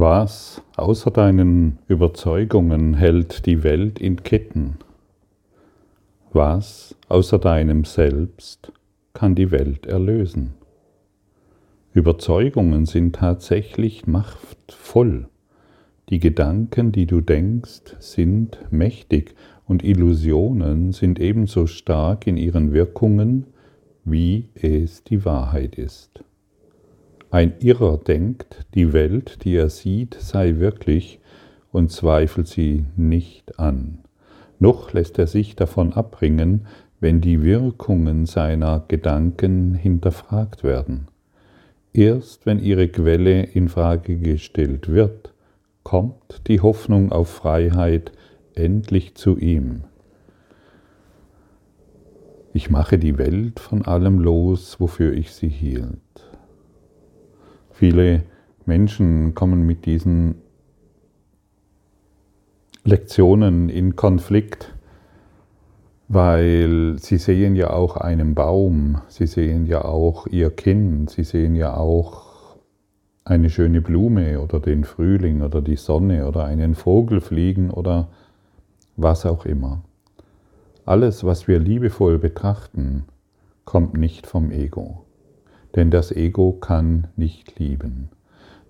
Was außer deinen Überzeugungen hält die Welt in Ketten? Was außer deinem Selbst kann die Welt erlösen? Überzeugungen sind tatsächlich machtvoll. Die Gedanken, die du denkst, sind mächtig und Illusionen sind ebenso stark in ihren Wirkungen, wie es die Wahrheit ist. Ein Irrer denkt, die Welt, die er sieht, sei wirklich und zweifelt sie nicht an. Noch lässt er sich davon abbringen, wenn die Wirkungen seiner Gedanken hinterfragt werden. Erst wenn ihre Quelle in Frage gestellt wird, kommt die Hoffnung auf Freiheit endlich zu ihm. Ich mache die Welt von allem los, wofür ich sie hielt. Viele Menschen kommen mit diesen Lektionen in Konflikt, weil sie sehen ja auch einen Baum, sie sehen ja auch ihr Kind, sie sehen ja auch eine schöne Blume oder den Frühling oder die Sonne oder einen Vogel fliegen oder was auch immer. Alles, was wir liebevoll betrachten, kommt nicht vom Ego denn das Ego kann nicht lieben.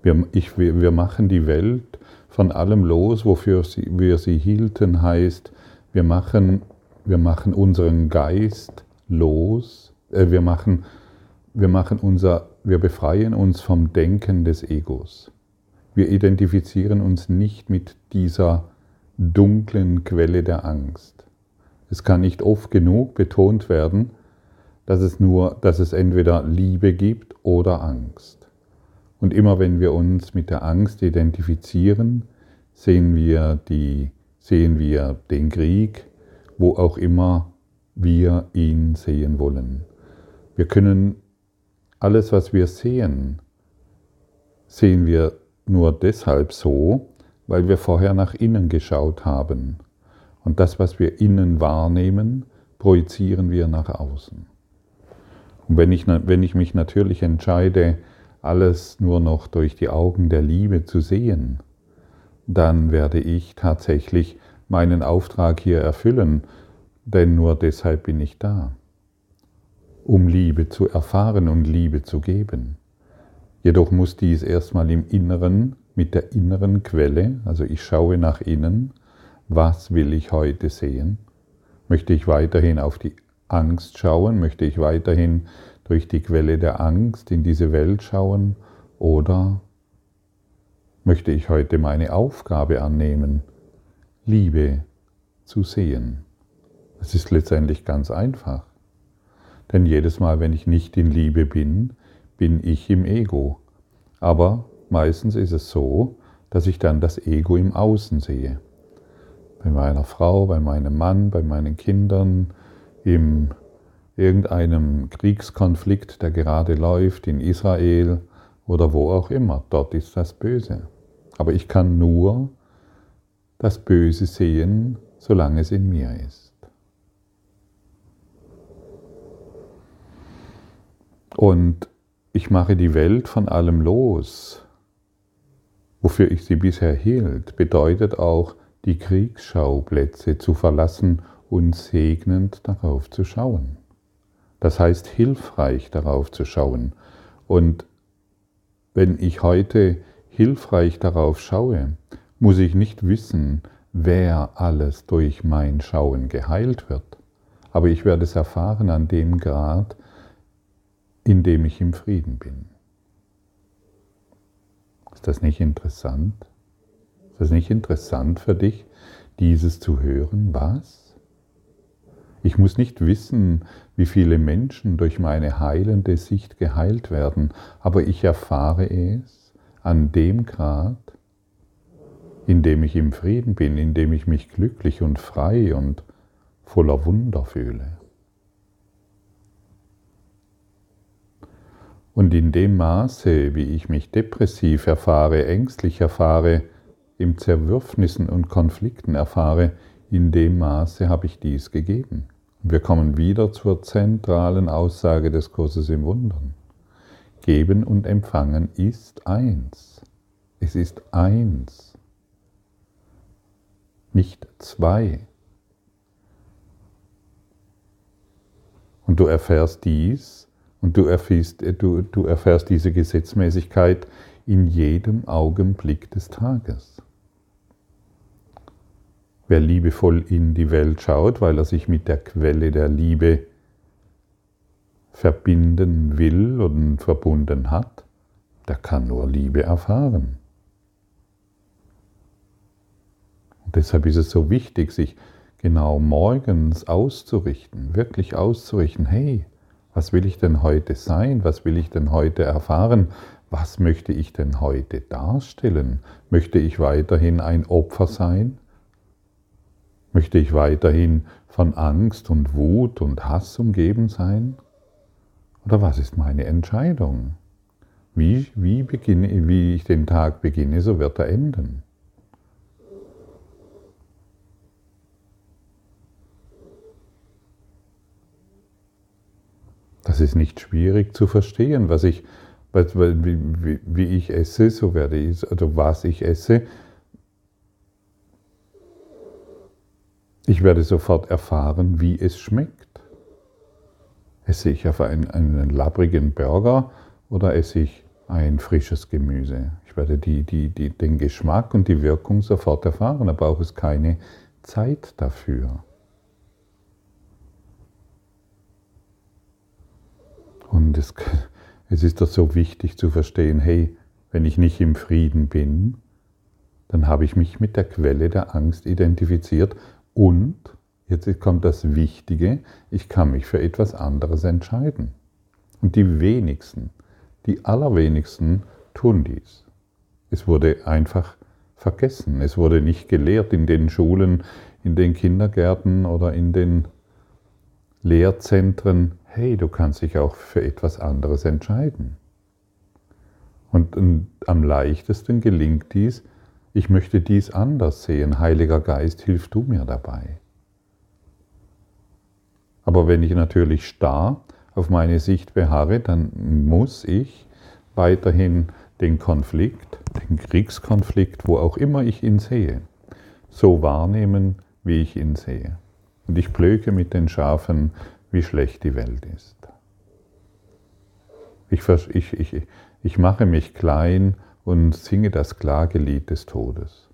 Wir, ich, wir machen die Welt von allem los, wofür sie, wir sie hielten, heißt, wir machen, wir machen unseren Geist los, äh, wir, machen, wir, machen unser, wir befreien uns vom Denken des Egos. Wir identifizieren uns nicht mit dieser dunklen Quelle der Angst. Es kann nicht oft genug betont werden, dass es nur, dass es entweder Liebe gibt oder Angst. Und immer wenn wir uns mit der Angst identifizieren, sehen wir, die, sehen wir den Krieg, wo auch immer wir ihn sehen wollen. Wir können alles, was wir sehen, sehen wir nur deshalb so, weil wir vorher nach innen geschaut haben. Und das, was wir innen wahrnehmen, projizieren wir nach außen. Und wenn ich, wenn ich mich natürlich entscheide, alles nur noch durch die Augen der Liebe zu sehen, dann werde ich tatsächlich meinen Auftrag hier erfüllen, denn nur deshalb bin ich da, um Liebe zu erfahren und Liebe zu geben. Jedoch muss dies erstmal im Inneren, mit der inneren Quelle, also ich schaue nach innen, was will ich heute sehen? Möchte ich weiterhin auf die Angst schauen? Möchte ich weiterhin durch die Quelle der Angst in diese Welt schauen? Oder möchte ich heute meine Aufgabe annehmen, Liebe zu sehen? Es ist letztendlich ganz einfach. Denn jedes Mal, wenn ich nicht in Liebe bin, bin ich im Ego. Aber meistens ist es so, dass ich dann das Ego im Außen sehe. Bei meiner Frau, bei meinem Mann, bei meinen Kindern, in irgendeinem Kriegskonflikt, der gerade läuft, in Israel oder wo auch immer. Dort ist das Böse. Aber ich kann nur das Böse sehen, solange es in mir ist. Und ich mache die Welt von allem los, wofür ich sie bisher hielt, bedeutet auch, die Kriegsschauplätze zu verlassen und segnend darauf zu schauen. Das heißt, hilfreich darauf zu schauen. Und wenn ich heute hilfreich darauf schaue, muss ich nicht wissen, wer alles durch mein Schauen geheilt wird. Aber ich werde es erfahren an dem Grad, in dem ich im Frieden bin. Ist das nicht interessant? Ist das nicht interessant für dich, dieses zu hören? Was? Ich muss nicht wissen, wie viele Menschen durch meine heilende Sicht geheilt werden, aber ich erfahre es an dem Grad, in dem ich im Frieden bin, in dem ich mich glücklich und frei und voller Wunder fühle. Und in dem Maße, wie ich mich depressiv erfahre, ängstlich erfahre, im Zerwürfnissen und Konflikten erfahre, in dem Maße habe ich dies gegeben. Wir kommen wieder zur zentralen Aussage des Kurses im Wundern. Geben und Empfangen ist eins. Es ist eins, nicht zwei. Und du erfährst dies und du erfährst, du, du erfährst diese Gesetzmäßigkeit in jedem Augenblick des Tages. Wer liebevoll in die Welt schaut, weil er sich mit der Quelle der Liebe verbinden will und verbunden hat, der kann nur Liebe erfahren. Und deshalb ist es so wichtig, sich genau morgens auszurichten, wirklich auszurichten, hey, was will ich denn heute sein? Was will ich denn heute erfahren? Was möchte ich denn heute darstellen? Möchte ich weiterhin ein Opfer sein? Möchte ich weiterhin von Angst und Wut und Hass umgeben sein? Oder was ist meine Entscheidung? Wie, wie, beginne, wie ich den Tag beginne, so wird er enden. Das ist nicht schwierig zu verstehen, was ich, wie, ich esse, so werde ich, also was ich esse. Ich werde sofort erfahren, wie es schmeckt. Esse ich auf einen, einen labbrigen Burger oder esse ich ein frisches Gemüse? Ich werde die, die, die, den Geschmack und die Wirkung sofort erfahren, da braucht es keine Zeit dafür. Und es, es ist doch so wichtig zu verstehen, hey, wenn ich nicht im Frieden bin, dann habe ich mich mit der Quelle der Angst identifiziert und Jetzt kommt das Wichtige, ich kann mich für etwas anderes entscheiden. Und die wenigsten, die allerwenigsten tun dies. Es wurde einfach vergessen, es wurde nicht gelehrt in den Schulen, in den Kindergärten oder in den Lehrzentren, hey, du kannst dich auch für etwas anderes entscheiden. Und, am leichtesten gelingt dies, ich möchte dies anders sehen, Heiliger Geist, hilf du mir dabei. Aber wenn ich natürlich starr auf meine Sicht beharre, dann muss ich weiterhin den Konflikt, den Kriegskonflikt, wo auch immer ich ihn sehe, so wahrnehmen, wie ich ihn sehe. Und ich blöke mit den Schafen, wie schlecht die Welt ist. Ich, ich, ich, ich mache mich klein und singe das Klagelied des Todes.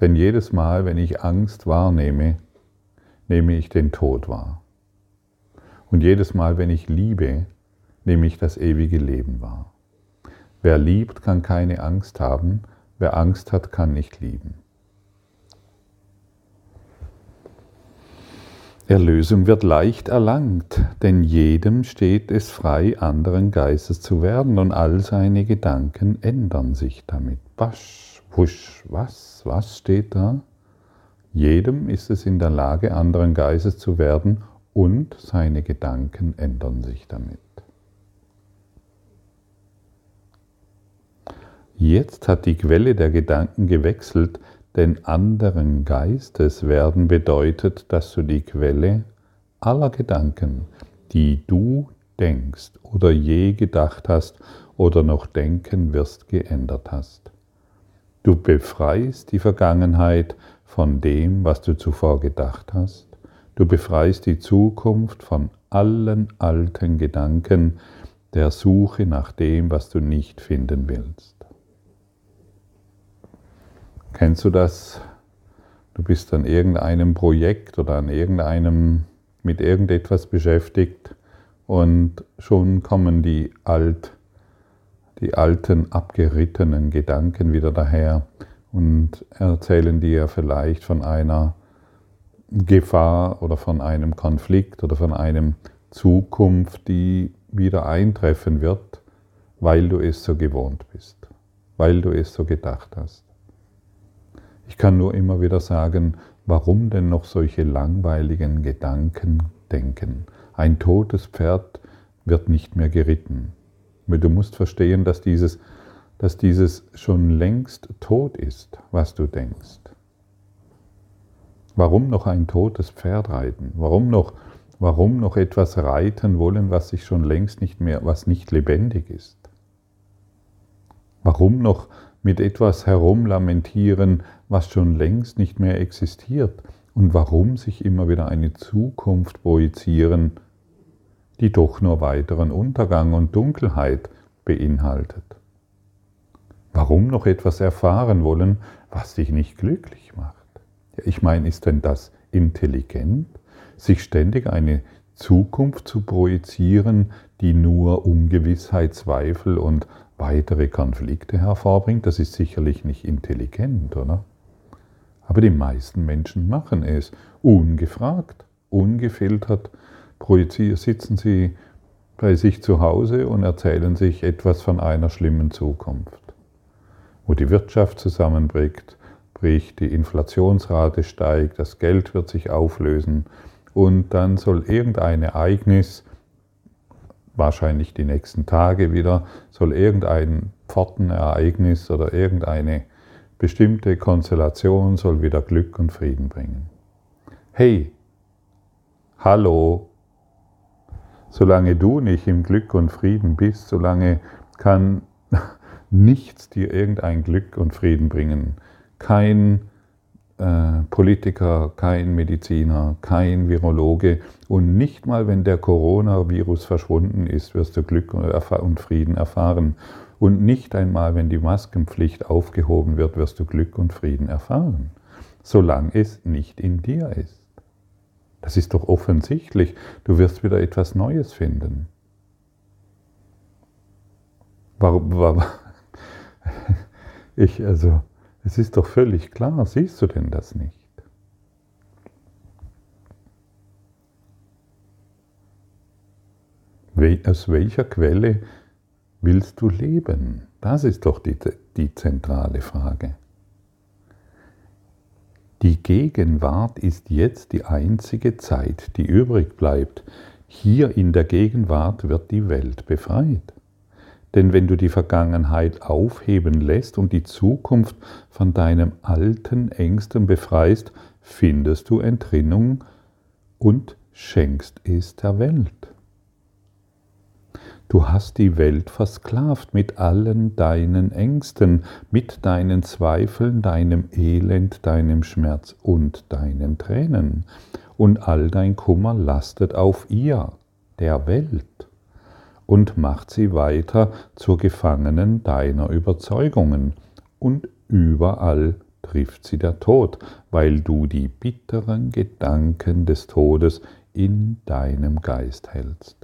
Denn jedes Mal, wenn ich Angst wahrnehme, nehme ich den Tod wahr. Und jedes Mal, wenn ich liebe, nehme ich das ewige Leben wahr. Wer liebt, kann keine Angst haben. Wer Angst hat, kann nicht lieben. Erlösung wird leicht erlangt, denn jedem steht es frei, anderen Geistes zu werden und all seine Gedanken ändern sich damit. Wasch, wusch, was, was steht da? Jedem ist es in der Lage, anderen Geistes zu werden und seine Gedanken ändern sich damit. Jetzt hat die Quelle der Gedanken gewechselt, denn anderen Geistes werden bedeutet, dass du die Quelle aller Gedanken, die du denkst oder je gedacht hast oder noch denken wirst, geändert hast. Du befreist die Vergangenheit von dem, was du zuvor gedacht hast Du befreist die Zukunft von allen alten Gedanken der Suche nach dem, was du nicht finden willst. Kennst du das? Du bist an irgendeinem Projekt oder an irgendeinem mit irgendetwas beschäftigt und schon kommen die alt die alten abgerittenen Gedanken wieder daher und erzählen dir vielleicht von einer Gefahr oder von einem Konflikt oder von einem Zukunft, die wieder eintreffen wird, weil du es so gewohnt bist, weil du es so gedacht hast. Ich kann nur immer wieder sagen, warum denn noch solche langweiligen Gedanken denken? Ein totes Pferd wird nicht mehr geritten. Du musst verstehen, dass dieses, dass dieses schon längst tot ist, was du denkst. Warum noch ein totes Pferd reiten? Warum noch, warum noch etwas reiten wollen, was sich schon längst nicht mehr, was nicht lebendig ist? Warum noch mit etwas herumlamentieren, was schon längst nicht mehr existiert? Und warum sich immer wieder eine Zukunft projizieren, die doch nur weiteren Untergang und Dunkelheit beinhaltet? Warum noch etwas erfahren wollen, was dich nicht glücklich macht? Ich meine, ist denn das intelligent, sich ständig eine Zukunft zu projizieren, die nur Ungewissheit, Zweifel und weitere Konflikte hervorbringt? Das ist sicherlich nicht intelligent, oder? Aber die meisten Menschen machen es ungefragt, ungefiltert. Sitzen sie bei sich zu Hause und erzählen sich etwas von einer schlimmen Zukunft, wo die Wirtschaft zusammenbricht, bricht, die Inflationsrate steigt, das Geld wird sich auflösen und dann soll irgendein Ereignis, wahrscheinlich die nächsten Tage wieder, soll irgendein Pfortenereignis oder irgendeine bestimmte Konstellation soll wieder Glück und Frieden bringen. Hey, hallo, solange du nicht im Glück und Frieden bist, solange kann nichts dir irgendein Glück und Frieden bringen. Kein äh, Politiker, kein Mediziner, kein Virologe und nicht mal, wenn der Coronavirus verschwunden ist, wirst du Glück und Frieden erfahren. Und nicht einmal, wenn die Maskenpflicht aufgehoben wird, wirst du Glück und Frieden erfahren, solange es nicht in dir ist. Das ist doch offensichtlich. Du wirst wieder etwas Neues finden. Warum? warum ich, also, es ist doch völlig klar. Siehst du denn das nicht? Aus welcher Quelle willst du leben? Das ist doch die, die zentrale Frage. Die Gegenwart ist jetzt die einzige Zeit, die übrig bleibt. Hier in der Gegenwart wird die Welt befreit. Denn wenn du die Vergangenheit aufheben lässt und die Zukunft von deinem alten Ängsten befreist, findest du Entrinnung und schenkst es der Welt. Du hast die Welt versklavt mit allen deinen Ängsten, mit deinen Zweifeln, deinem Elend, deinem Schmerz und deinen Tränen. Und all dein Kummer lastet auf ihr, der Welt, und macht sie weiter zur Gefangenen deiner Überzeugungen. Und überall trifft sie der Tod, weil du die bitteren Gedanken des Todes in deinem Geist hältst.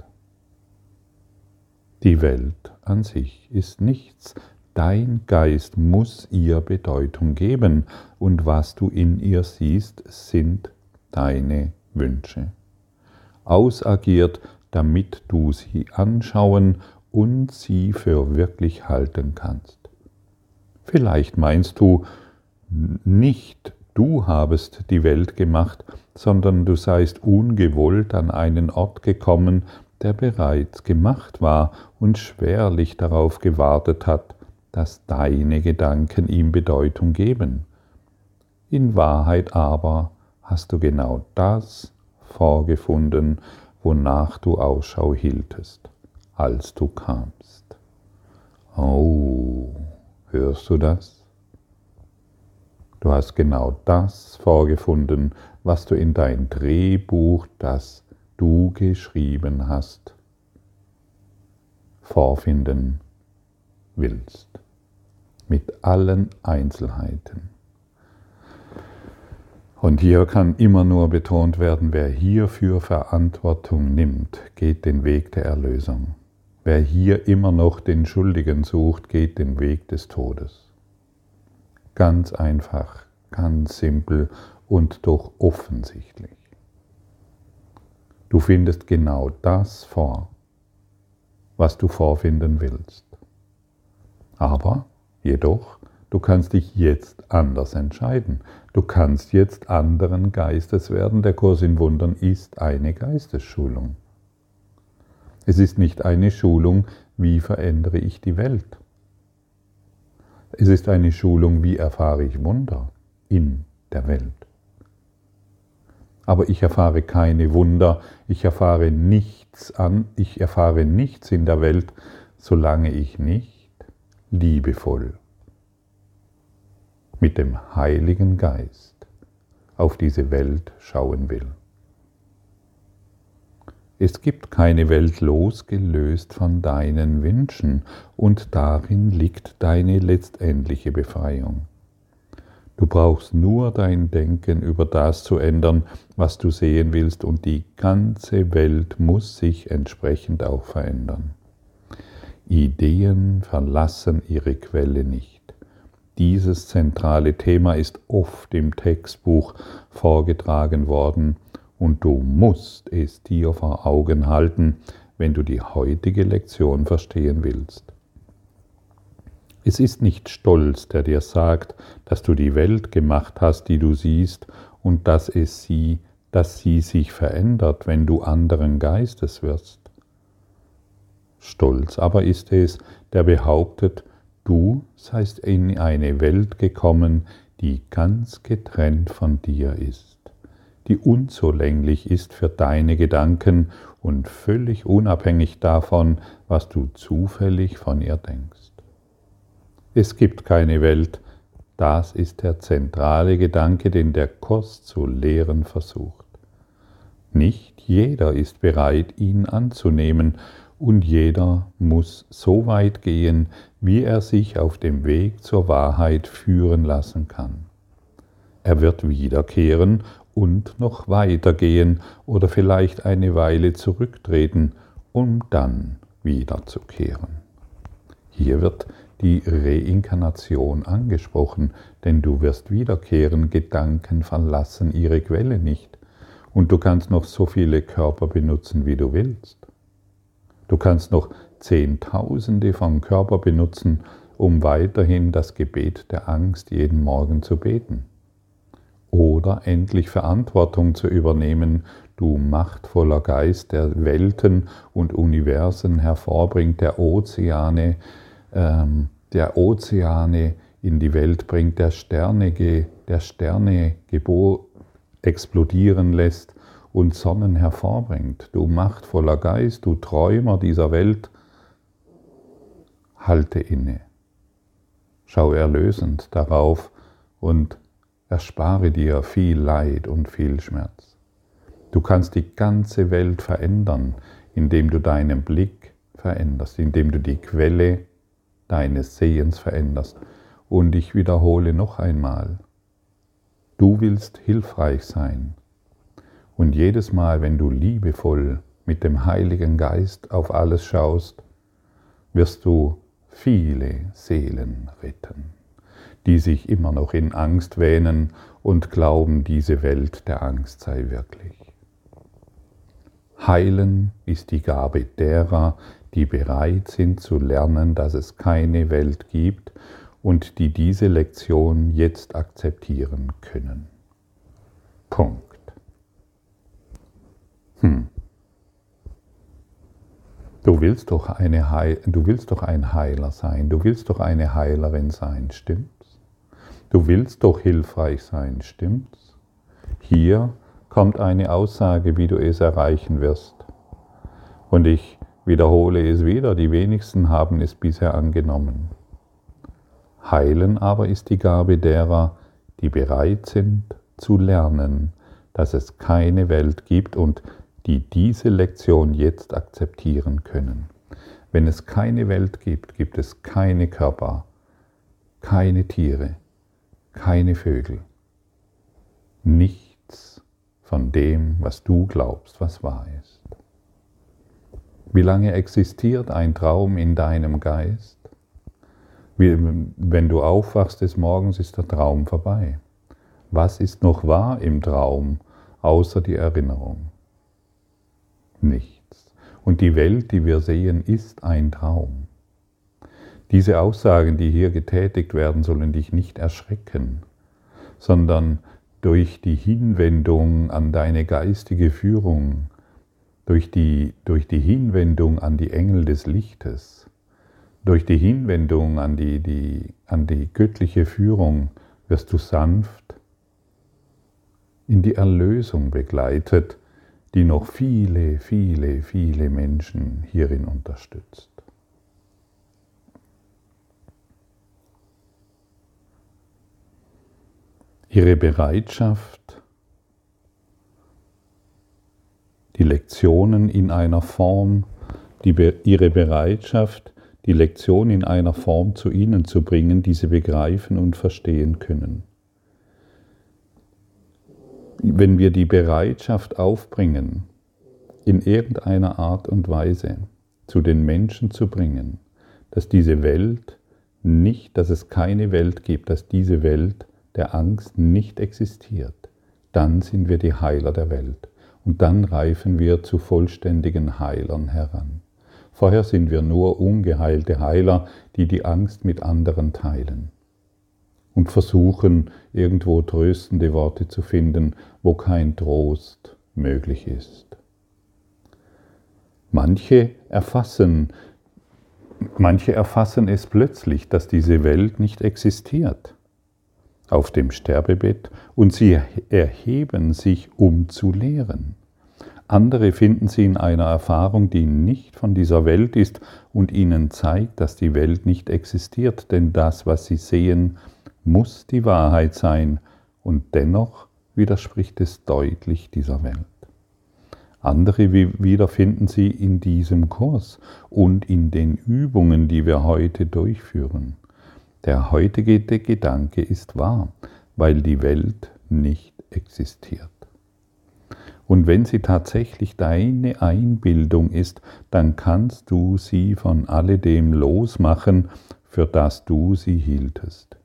Die Welt an sich ist nichts. Dein Geist muss ihr Bedeutung geben und was du in ihr siehst, sind deine Wünsche. Ausagiert, damit du sie anschauen und sie für wirklich halten kannst. Vielleicht meinst du nicht, du habest die Welt gemacht, sondern du seist ungewollt an einen Ort gekommen, der bereits gemacht war und schwerlich darauf gewartet hat, dass deine Gedanken ihm Bedeutung geben. In Wahrheit aber hast du genau das vorgefunden, wonach du Ausschau hieltest, als du kamst. Oh, hörst du das? Du hast genau das vorgefunden, was du in dein Drehbuch, das du geschrieben hast, vorfinden willst. Mit allen Einzelheiten. Und hier kann immer nur betont werden, wer hierfür Verantwortung nimmt, geht den Weg der Erlösung. Wer hier immer noch den Schuldigen sucht, geht den Weg des Todes. Ganz einfach, ganz simpel und doch offensichtlich. Du findest genau das vor, was du vorfinden willst. Aber jedoch, du kannst dich jetzt anders entscheiden. Du kannst jetzt anderen Geistes werden. Der Kurs in Wundern ist eine Geistesschulung. Es ist nicht eine Schulung, wie verändere ich die Welt. Es ist eine Schulung, wie erfahre ich Wunder in der Welt aber ich erfahre keine Wunder, ich erfahre nichts an, ich erfahre nichts in der Welt, solange ich nicht liebevoll mit dem Heiligen Geist auf diese Welt schauen will. Es gibt keine Welt losgelöst von deinen Wünschen und darin liegt deine letztendliche Befreiung. Du brauchst nur dein Denken über das zu ändern, was du sehen willst, und die ganze Welt muss sich entsprechend auch verändern. Ideen verlassen ihre Quelle nicht. Dieses zentrale Thema ist oft im Textbuch vorgetragen worden und du musst es dir vor Augen halten, wenn du die heutige Lektion verstehen willst. Es ist nicht Stolz, der dir sagt, dass du die Welt gemacht hast, die du siehst, und dass es sie, dass sie sich verändert, wenn du anderen Geistes wirst. Stolz aber ist es, der behauptet, du seist in eine Welt gekommen, die ganz getrennt von dir ist, die unzulänglich ist für deine Gedanken und völlig unabhängig davon, was du zufällig von ihr denkst. Es gibt keine Welt, das ist der zentrale Gedanke, den der Kurs zu lehren versucht. Nicht jeder ist bereit, ihn anzunehmen, und jeder muss so weit gehen, wie er sich auf dem Weg zur Wahrheit führen lassen kann. Er wird wiederkehren und noch weitergehen oder vielleicht eine Weile zurücktreten, um dann wiederzukehren. Hier wird die Reinkarnation angesprochen, denn du wirst wiederkehren, Gedanken verlassen ihre Quelle nicht, und du kannst noch so viele Körper benutzen, wie du willst. Du kannst noch Zehntausende von Körper benutzen, um weiterhin das Gebet der Angst jeden Morgen zu beten. Oder endlich Verantwortung zu übernehmen, du machtvoller Geist, der Welten und Universen hervorbringt, der Ozeane, ähm, der Ozeane in die Welt bringt, der Sterne, der Sterne explodieren lässt und Sonnen hervorbringt. Du machtvoller Geist, du Träumer dieser Welt, halte inne. Schau erlösend darauf und erspare dir viel Leid und viel Schmerz. Du kannst die ganze Welt verändern, indem du deinen Blick veränderst, indem du die Quelle deines Sehens veränderst. Und ich wiederhole noch einmal, du willst hilfreich sein, und jedes Mal, wenn du liebevoll mit dem Heiligen Geist auf alles schaust, wirst du viele Seelen retten, die sich immer noch in Angst wähnen und glauben, diese Welt der Angst sei wirklich. Heilen ist die Gabe derer, die bereit sind zu lernen, dass es keine Welt gibt und die diese Lektion jetzt akzeptieren können. Punkt. Hm. Du willst, doch eine du willst doch ein Heiler sein, du willst doch eine Heilerin sein, stimmt's? Du willst doch hilfreich sein, stimmt's? Hier kommt eine Aussage, wie du es erreichen wirst. Und ich wiederhole es wieder, die wenigsten haben es bisher angenommen. Heilen aber ist die Gabe derer, die bereit sind zu lernen, dass es keine Welt gibt und die diese Lektion jetzt akzeptieren können. Wenn es keine Welt gibt, gibt es keine Körper, keine Tiere, keine Vögel. Nichts von dem, was du glaubst, was wahr ist. Wie lange existiert ein Traum in deinem Geist? Wenn du aufwachst des Morgens, ist der Traum vorbei. Was ist noch wahr im Traum, außer die Erinnerung? Nichts. Und die Welt, die wir sehen, ist ein Traum. Diese Aussagen, die hier getätigt werden, sollen dich nicht erschrecken, sondern durch die Hinwendung an deine geistige Führung, durch die, durch die Hinwendung an die Engel des Lichtes, durch die Hinwendung an die, die, an die göttliche Führung wirst du sanft in die Erlösung begleitet die noch viele, viele, viele Menschen hierin unterstützt. ihre Bereitschaft, die Lektionen in einer Form, die, ihre Bereitschaft, die Lektion in einer Form zu ihnen zu bringen, die sie begreifen und verstehen können. Wenn wir die Bereitschaft aufbringen, in irgendeiner Art und Weise zu den Menschen zu bringen, dass diese Welt nicht, dass es keine Welt gibt, dass diese Welt der Angst nicht existiert, dann sind wir die Heiler der Welt und dann reifen wir zu vollständigen Heilern heran. Vorher sind wir nur ungeheilte Heiler, die die Angst mit anderen teilen und versuchen irgendwo tröstende Worte zu finden, wo kein Trost möglich ist. Manche erfassen, manche erfassen es plötzlich, dass diese Welt nicht existiert auf dem Sterbebett und sie erheben sich, um zu lehren. Andere finden sie in einer Erfahrung, die nicht von dieser Welt ist und ihnen zeigt, dass die Welt nicht existiert, denn das, was sie sehen, muss die Wahrheit sein und dennoch widerspricht es deutlich dieser Welt. Andere wieder finden sie in diesem Kurs und in den Übungen, die wir heute durchführen. Der heutige Gedanke ist wahr, weil die Welt nicht existiert. Und wenn sie tatsächlich deine Einbildung ist, dann kannst du sie von alledem losmachen, für das du sie hieltest,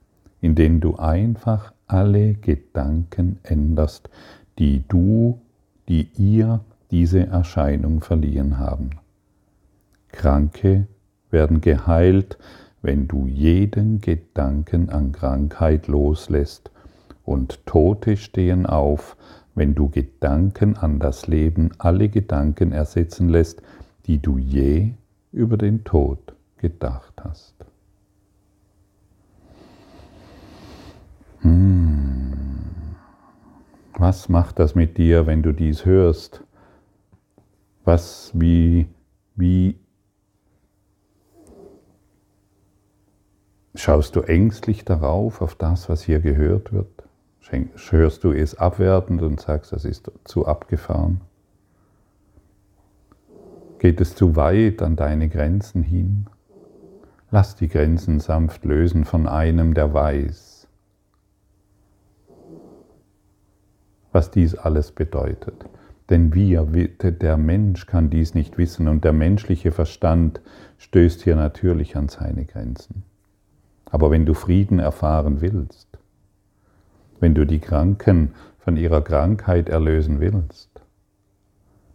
indem du einfach alle Gedanken änderst, die du, die ihr diese Erscheinung verliehen haben. Kranke werden geheilt, wenn du jeden Gedanken an Krankheit loslässt, und Tote stehen auf, wenn du Gedanken an das Leben alle Gedanken ersetzen lässt, die du je über den Tod gedacht hast. Was macht das mit dir, wenn du dies hörst? Was, wie, wie schaust du ängstlich darauf, auf das, was hier gehört wird? Hörst du es abwertend und sagst, das ist zu abgefahren? Geht es zu weit an deine Grenzen hin? Lass die Grenzen sanft lösen von einem, der weiß, was dies alles bedeutet. Denn wir, der Mensch kann dies nicht wissen und der menschliche Verstand stößt hier natürlich an seine Grenzen. Aber wenn du Frieden erfahren willst, wenn du die Kranken von ihrer Krankheit erlösen willst,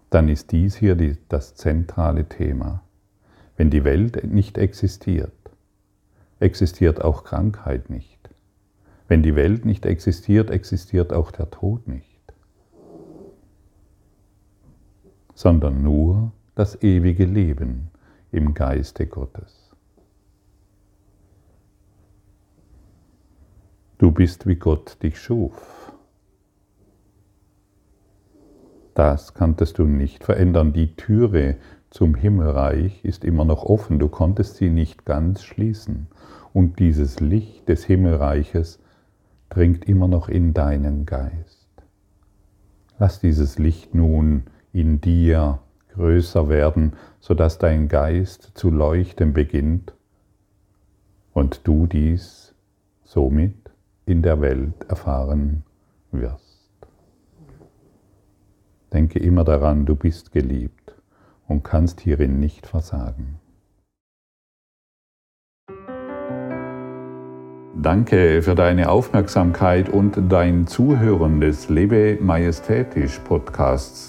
dann ist dies hier die, das zentrale Thema. Wenn die Welt nicht existiert, existiert auch Krankheit nicht. Wenn die Welt nicht existiert, existiert auch der Tod nicht. Sondern nur das ewige Leben im Geiste Gottes. Du bist wie Gott dich schuf. Das kanntest du nicht verändern. Die Türe zum Himmelreich ist immer noch offen. Du konntest sie nicht ganz schließen. Und dieses Licht des Himmelreiches dringt immer noch in deinen Geist. Lass dieses Licht nun in dir größer werden, sodass dein Geist zu leuchten beginnt und du dies somit in der Welt erfahren wirst. Denke immer daran, du bist geliebt und kannst hierin nicht versagen. Danke für deine Aufmerksamkeit und dein Zuhören des Lebe Majestätisch Podcasts.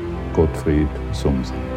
Gottfried Sumsen.